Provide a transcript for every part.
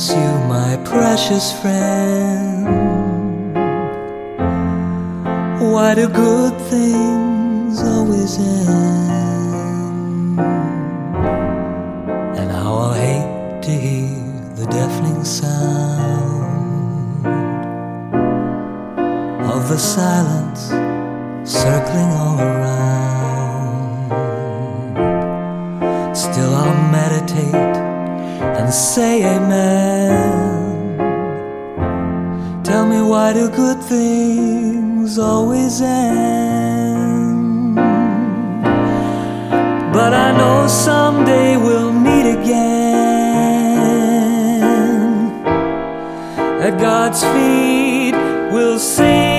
miss you, my precious friend. Why do good things always end? And how I'll hate to hear the deafening sound of the silence circling all around. Still, I'll meditate and say amen. Tell me why do good things always end? But I know someday we'll meet again. At God's feet, we'll sing.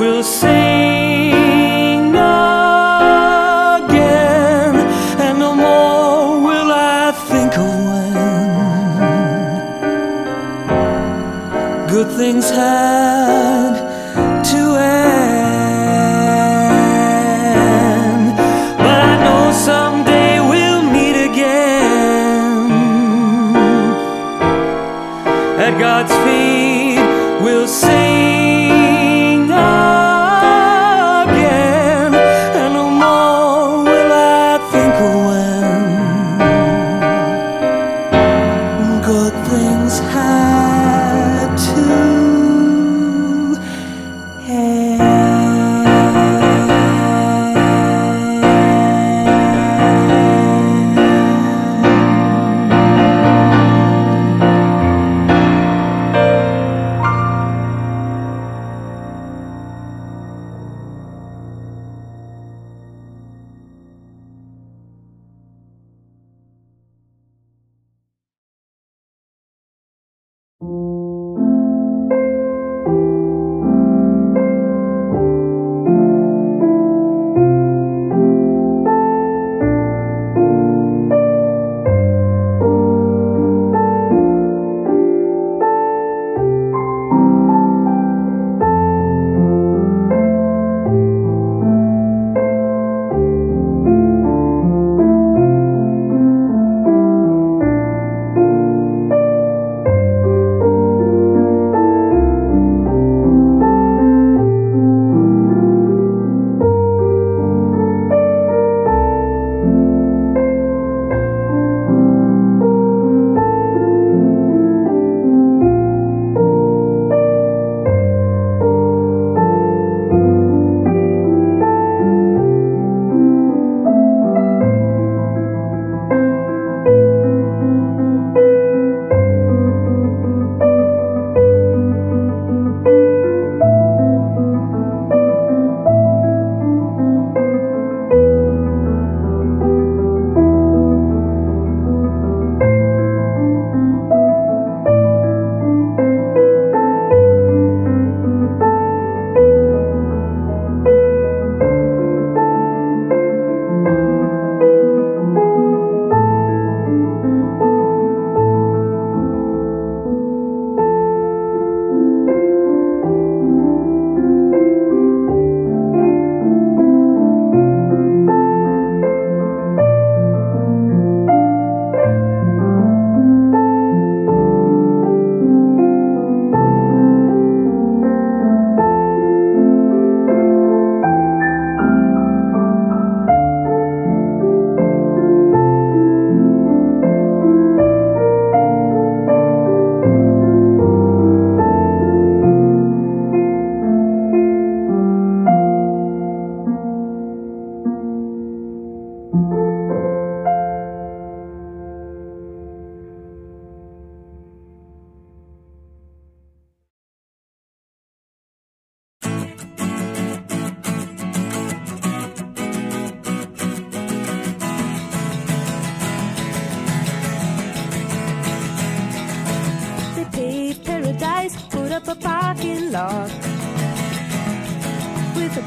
will sing.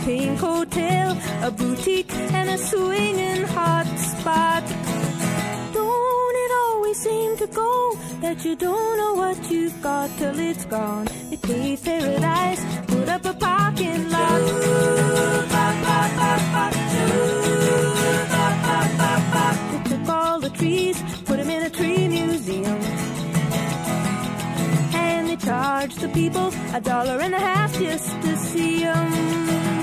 Pink hotel, a boutique, and a swinging hot spot. Don't it always seem to go that you don't know what you've got till it's gone? They paved paradise, put up a parking lot. They took all the trees, put them in a tree museum. And they charged the people a dollar and a half just to see them.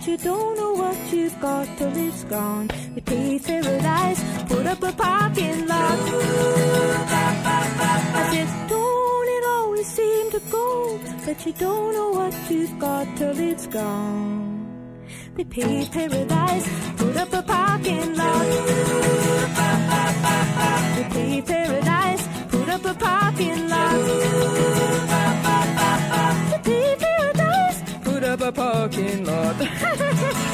You don't know what you've got till it's gone. We paved paradise, put up a parking lot. I said, don't it always seem to go that you don't know what you've got till it's gone. We paved paradise, put up a parking lot. We paved paradise, put up a parking lot. Parking lot.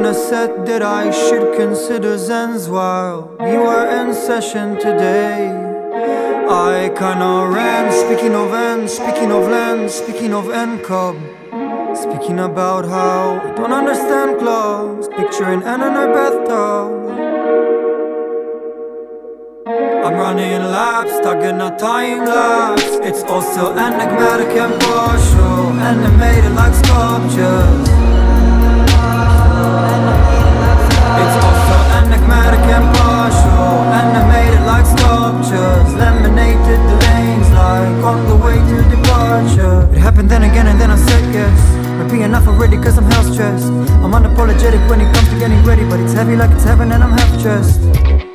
It's kinda that I should consider Zen's while we were in session today. I kinda ran, speaking of N, speaking of land, speaking of NCOB. Speaking about how we don't understand clubs, picturing N in her bathtub. I'm running laps, stuck in a time lapse. It's also enigmatic and partial, animated like sculptures. Laminated the lanes like on the way to departure. It happened then again and then I said yes. Might be enough already cause I'm hell stressed I'm unapologetic when it comes to getting ready But it's heavy like it's heaven and I'm half dressed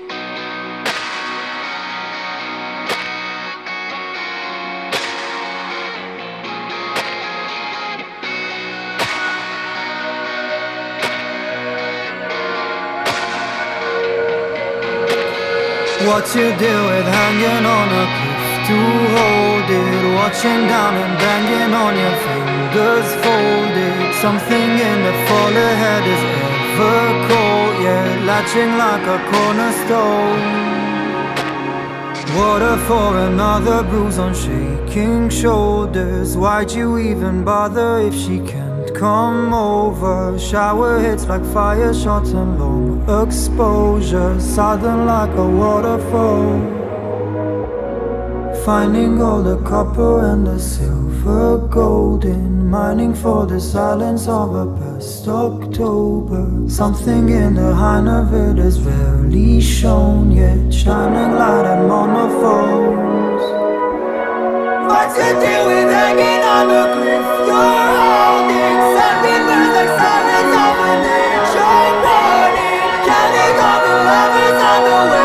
what you do with hanging on a cliff to hold it. Watching down and banging on your fingers folded. Something in the fall ahead is ever cold Yeah, latching like a cornerstone. Water for another bruise on shaking shoulders. Why'd you even bother if she can come over. Shower hits like fire, short and long. Exposure, sudden like a waterfall. Finding all the copper and the silver golden Mining for the silence of a past October. Something in the hind of it is rarely shown Yet shining light and monophones What's to do with hanging on the cliff? Can it on the way?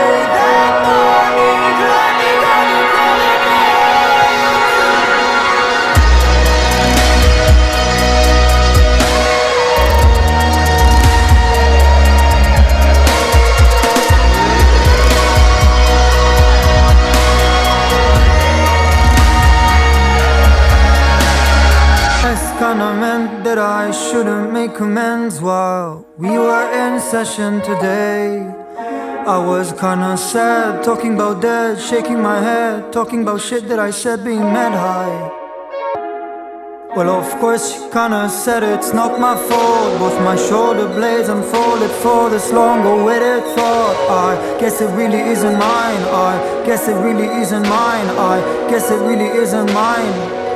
that I shouldn't make amends while we were in session today. I was kinda sad, talking about dead, shaking my head, talking about shit that I said being mad high. Well, of course, kinda said it's not my fault. Both my shoulder blades unfolded for this long awaited thought. I guess it really isn't mine. I guess it really isn't mine. I guess it really isn't mine.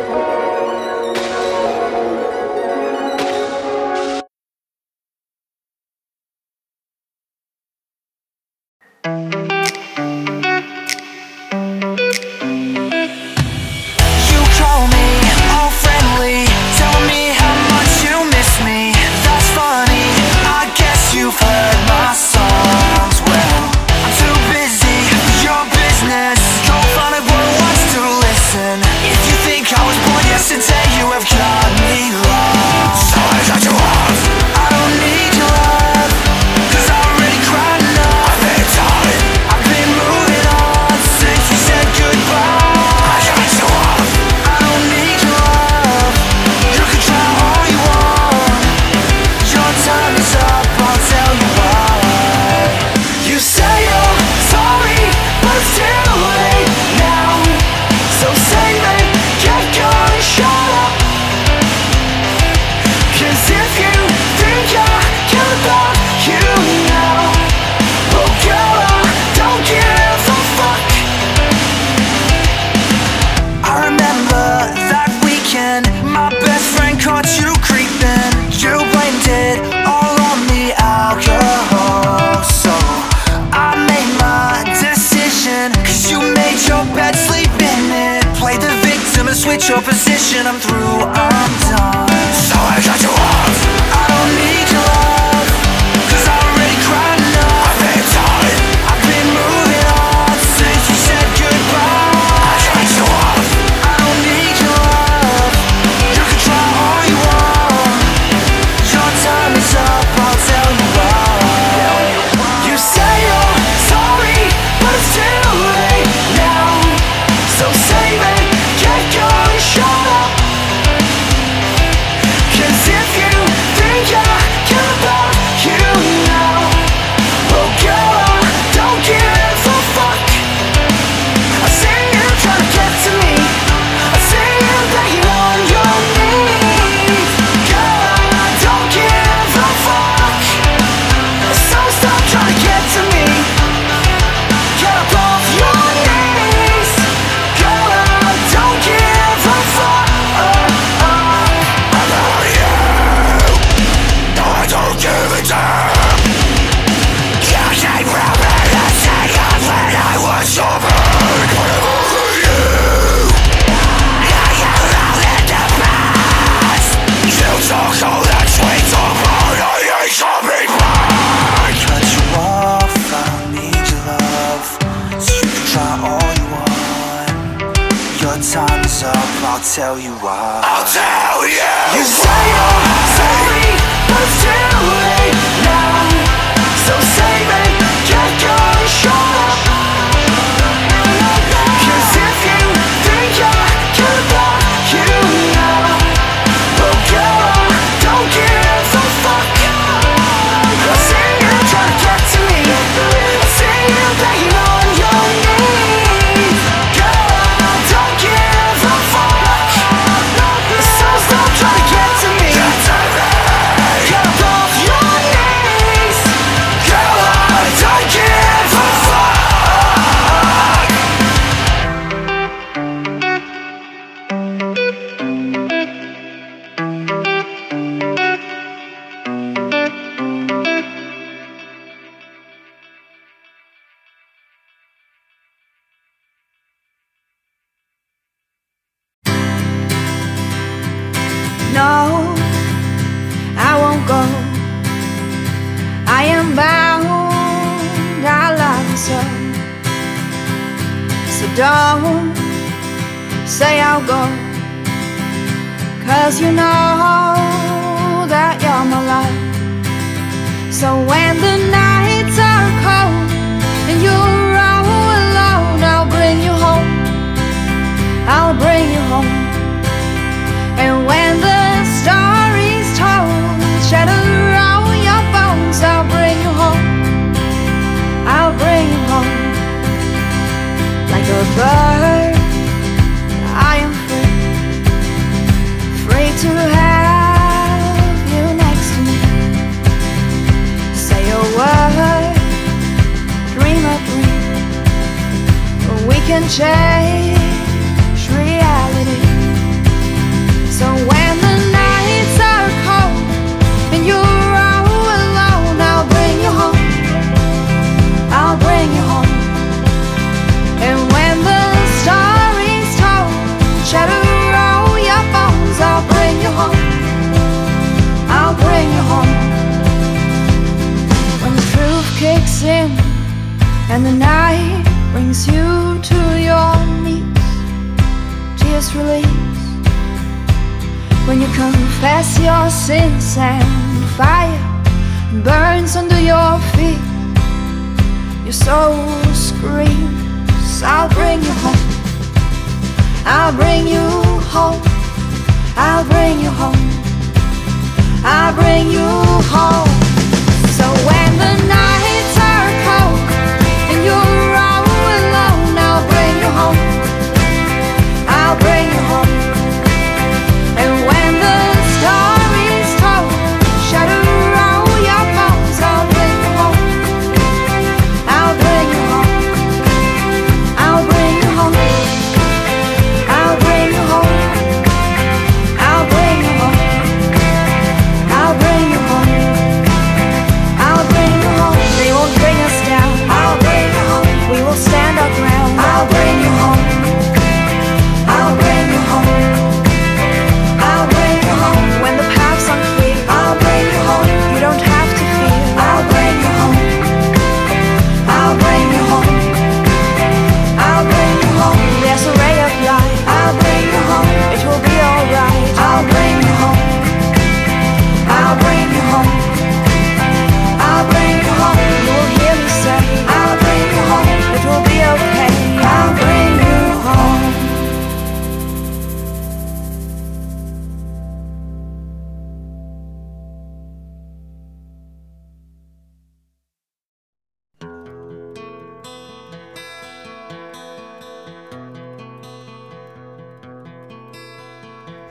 Confess your sins and fire burns under your feet. Your soul screams, I'll bring you home. I'll bring you home. I'll bring you home. I'll bring you home. So when the night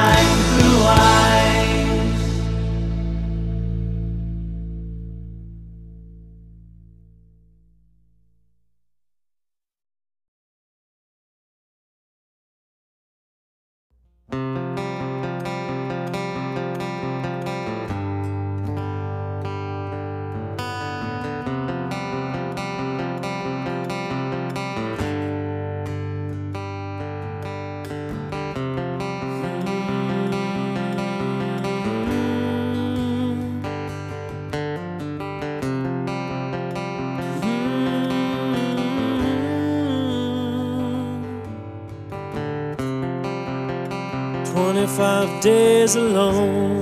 Behind blue eyes. Days alone.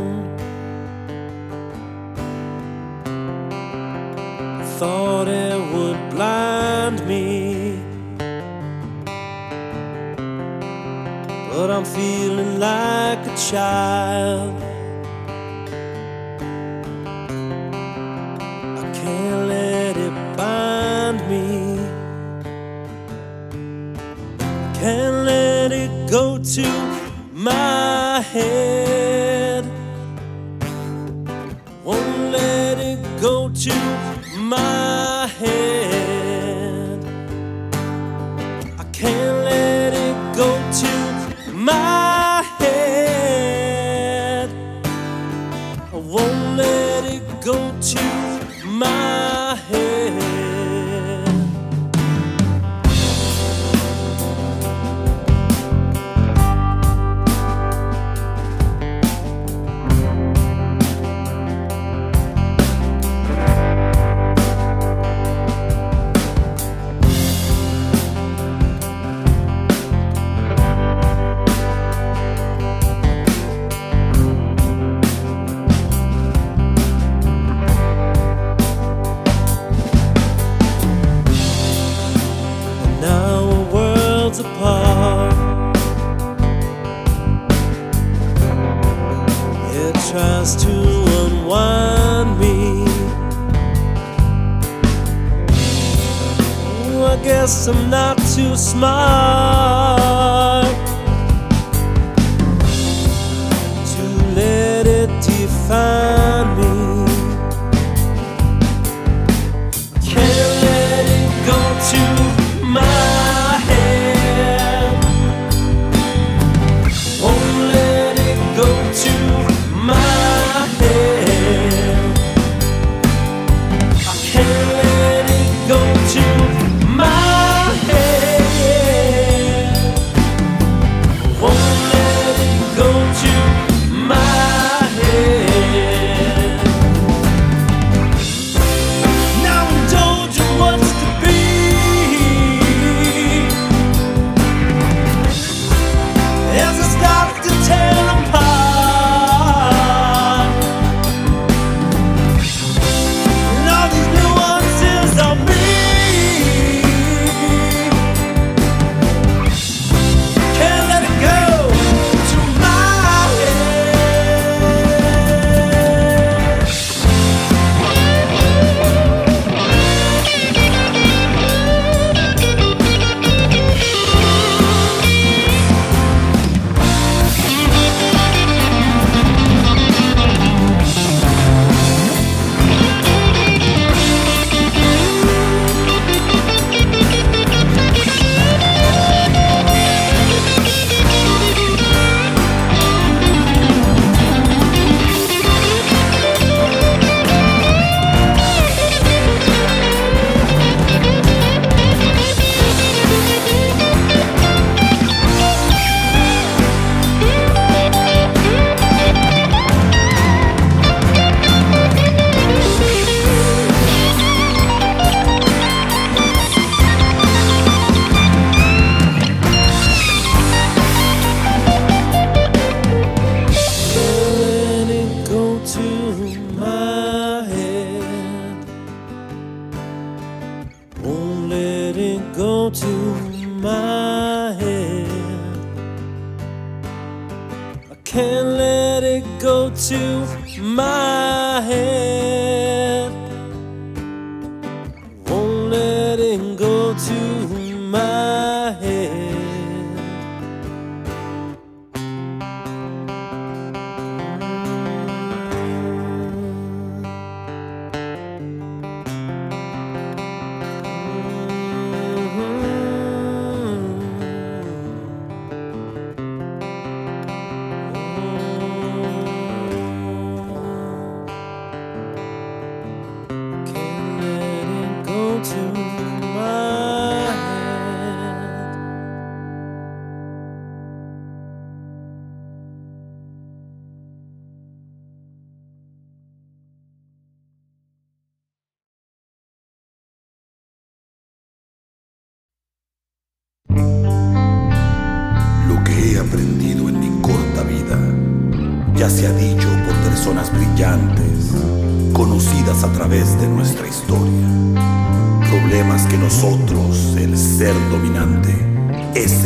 Too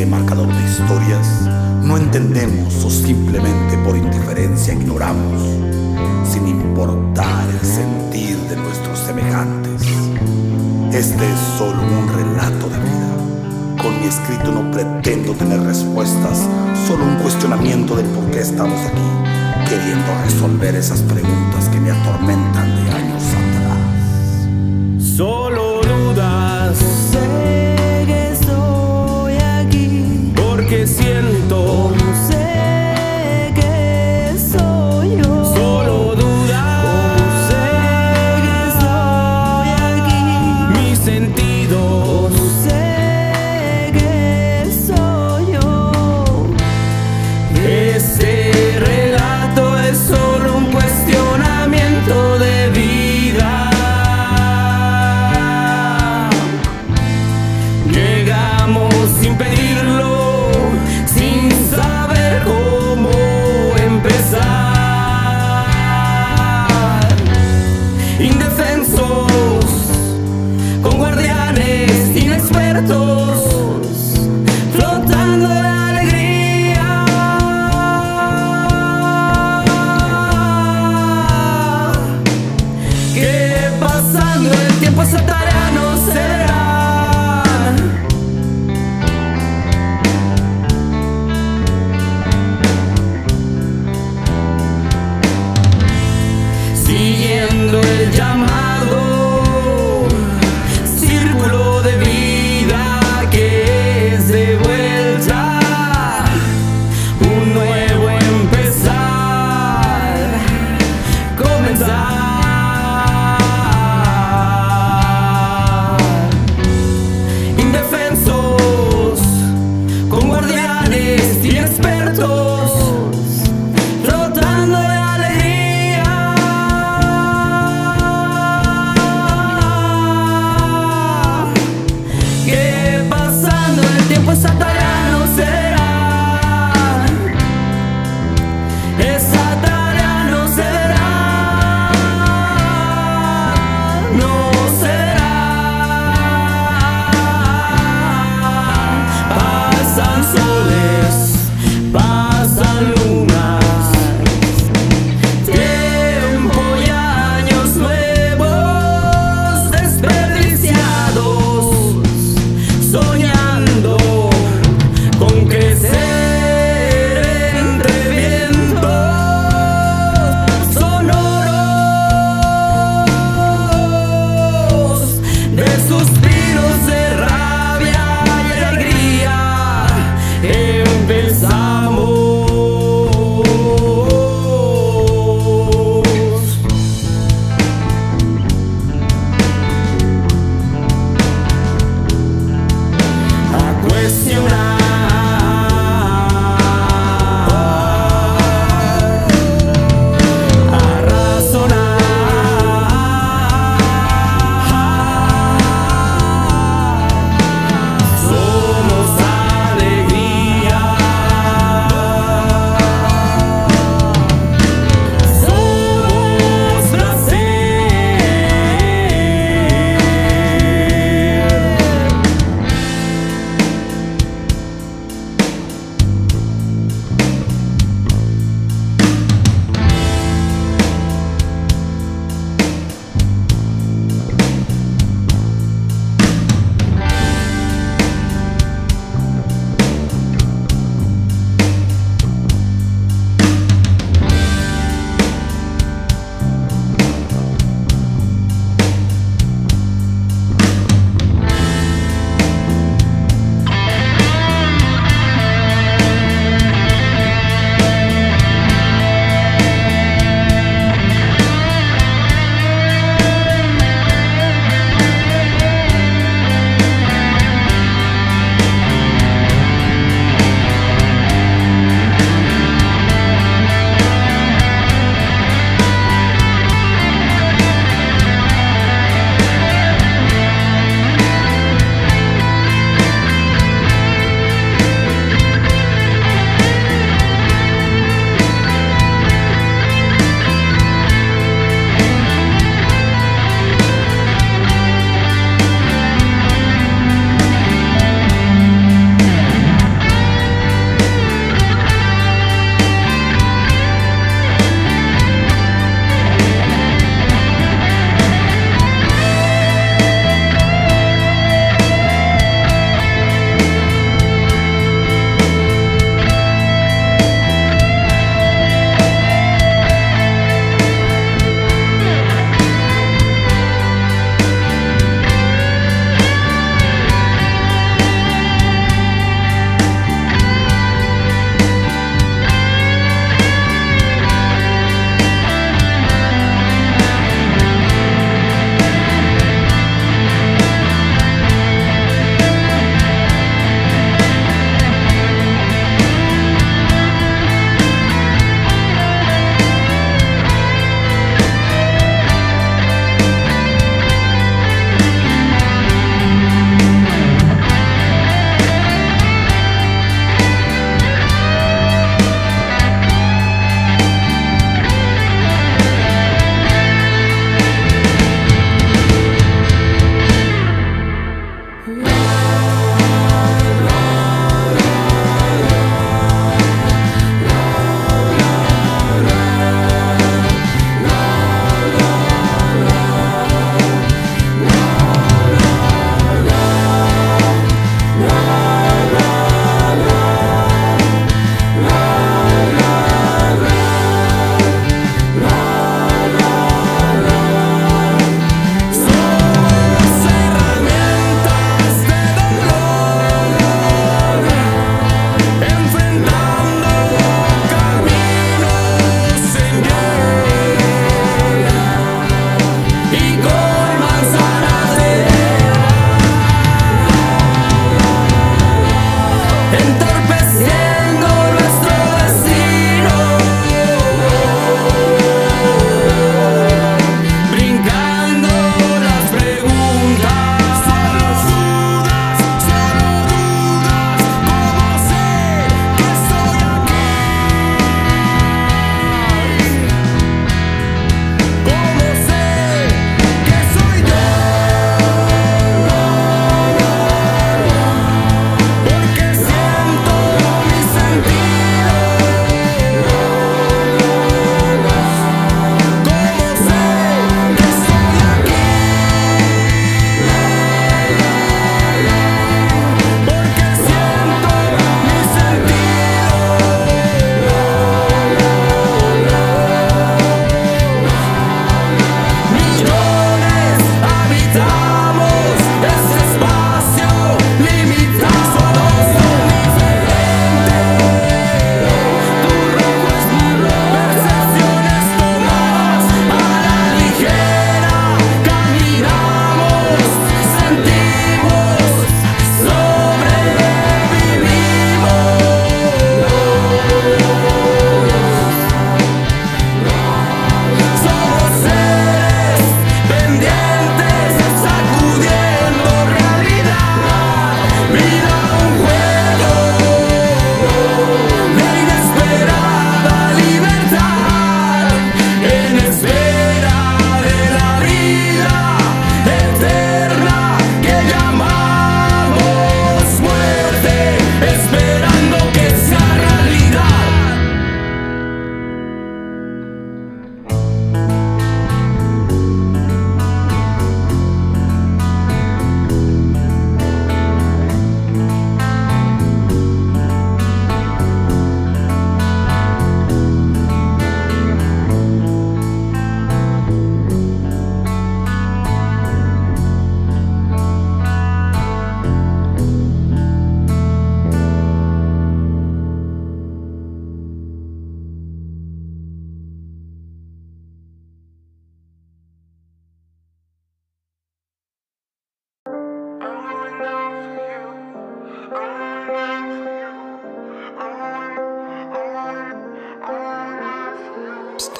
marcador de historias, no entendemos o simplemente por indiferencia ignoramos, sin importar el sentir de nuestros semejantes. Este es solo un relato de vida. Con mi escrito no pretendo tener respuestas, solo un cuestionamiento del por qué estamos aquí, queriendo resolver esas preguntas que me atormentan de años atrás. Solo dudas siento.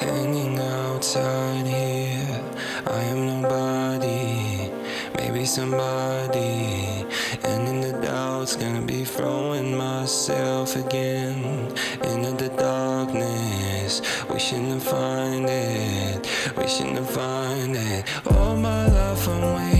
hanging outside here. I am nobody, maybe somebody. And in the doubt's gonna be throwing myself again into the darkness. Wishing to find it, wishing to find it. All my life I'm waiting.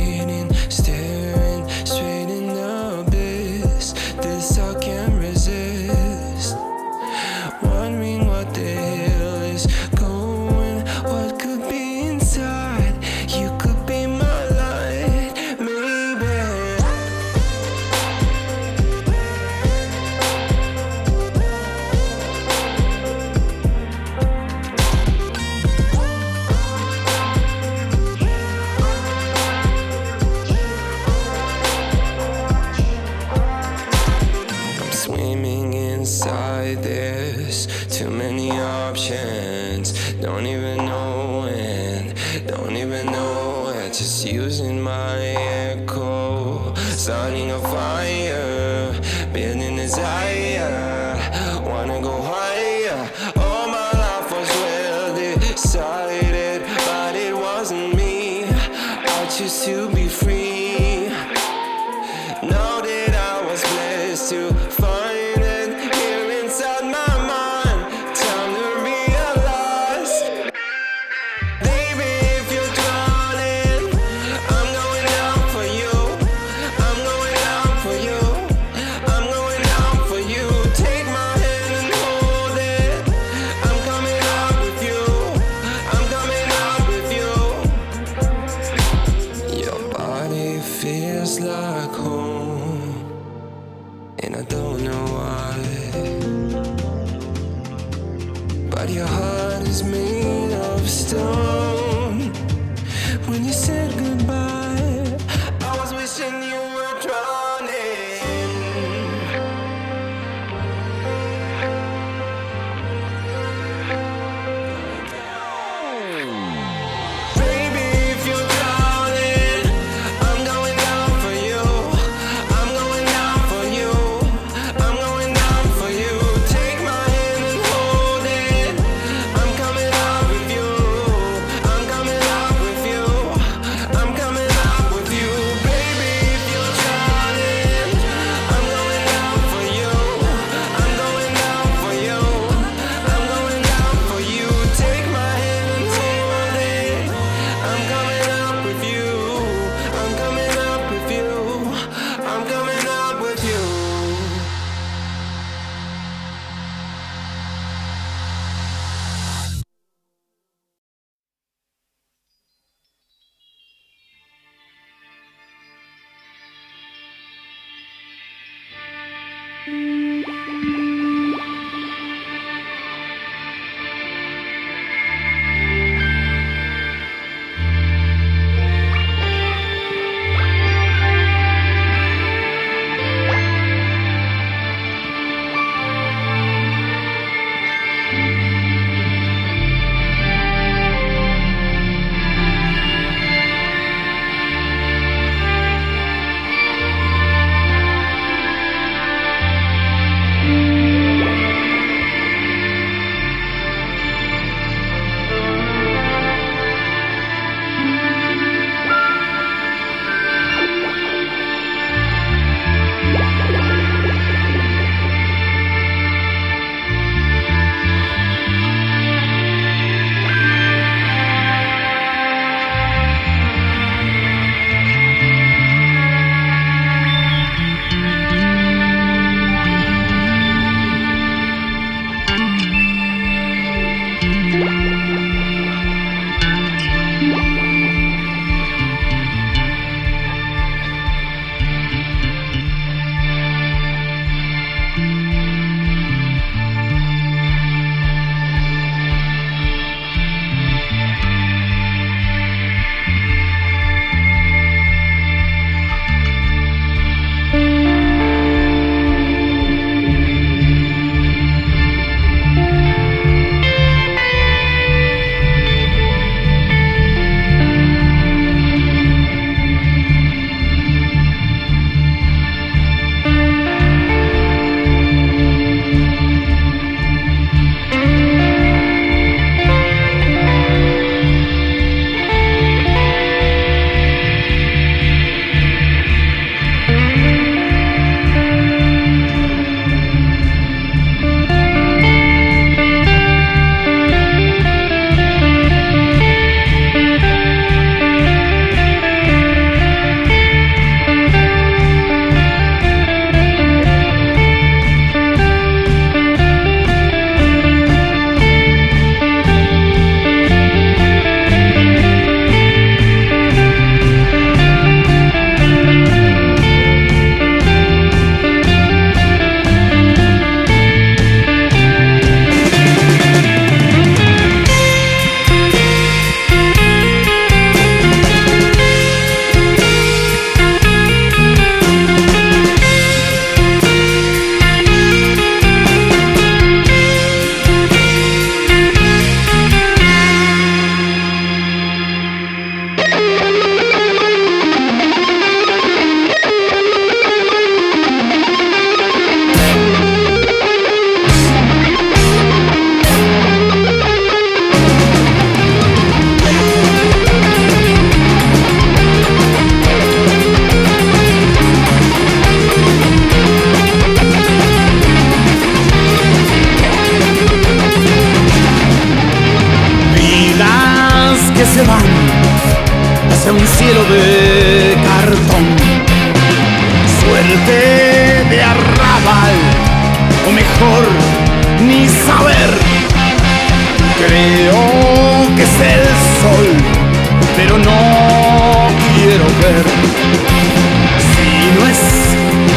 Si no es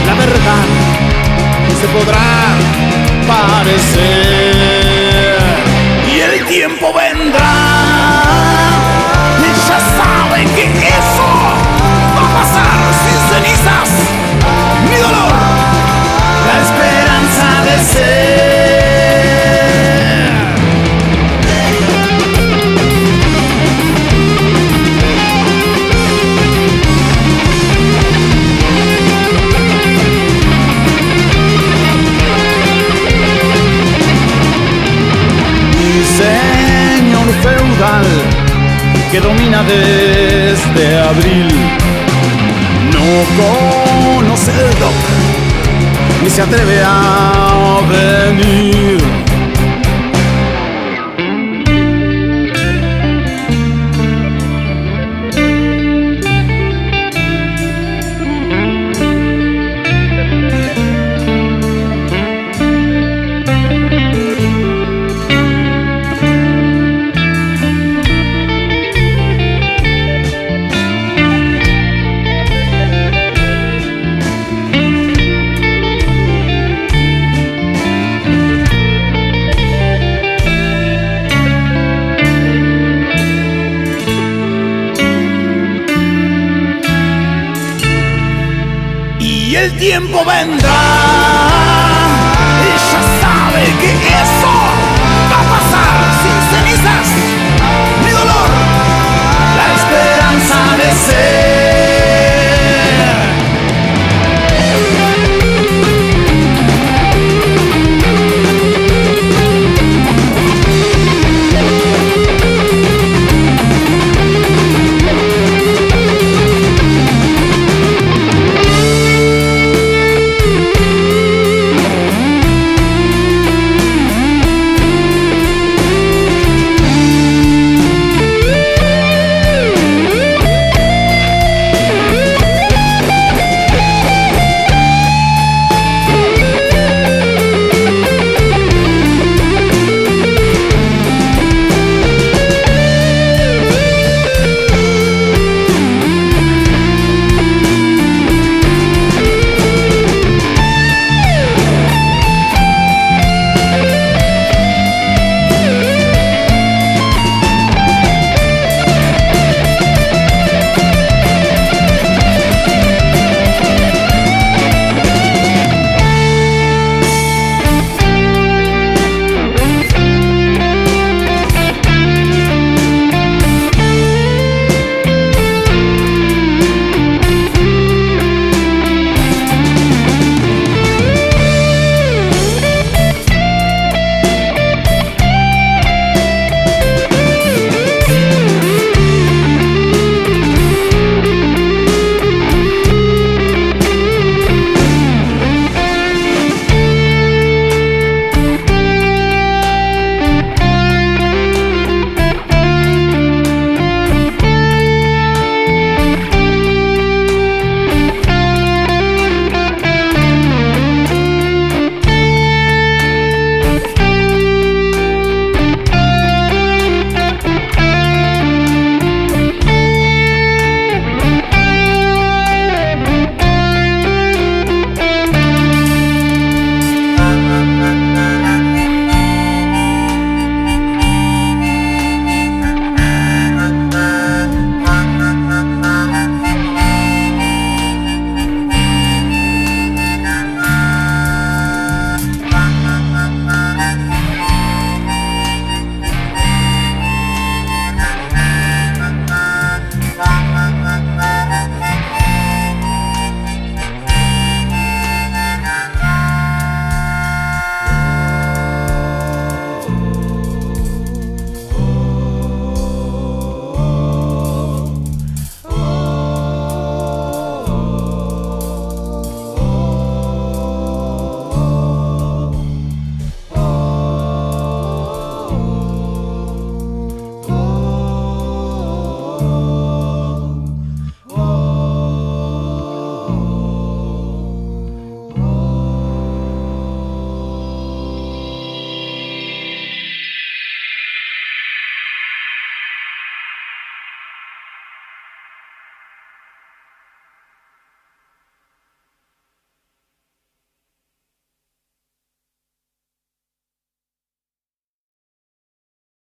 la verdad, se podrá parecer. Y el tiempo vendrá. Que domina desde abril. No conoce el doc, ni se atreve a venir. Tiempo vendrá.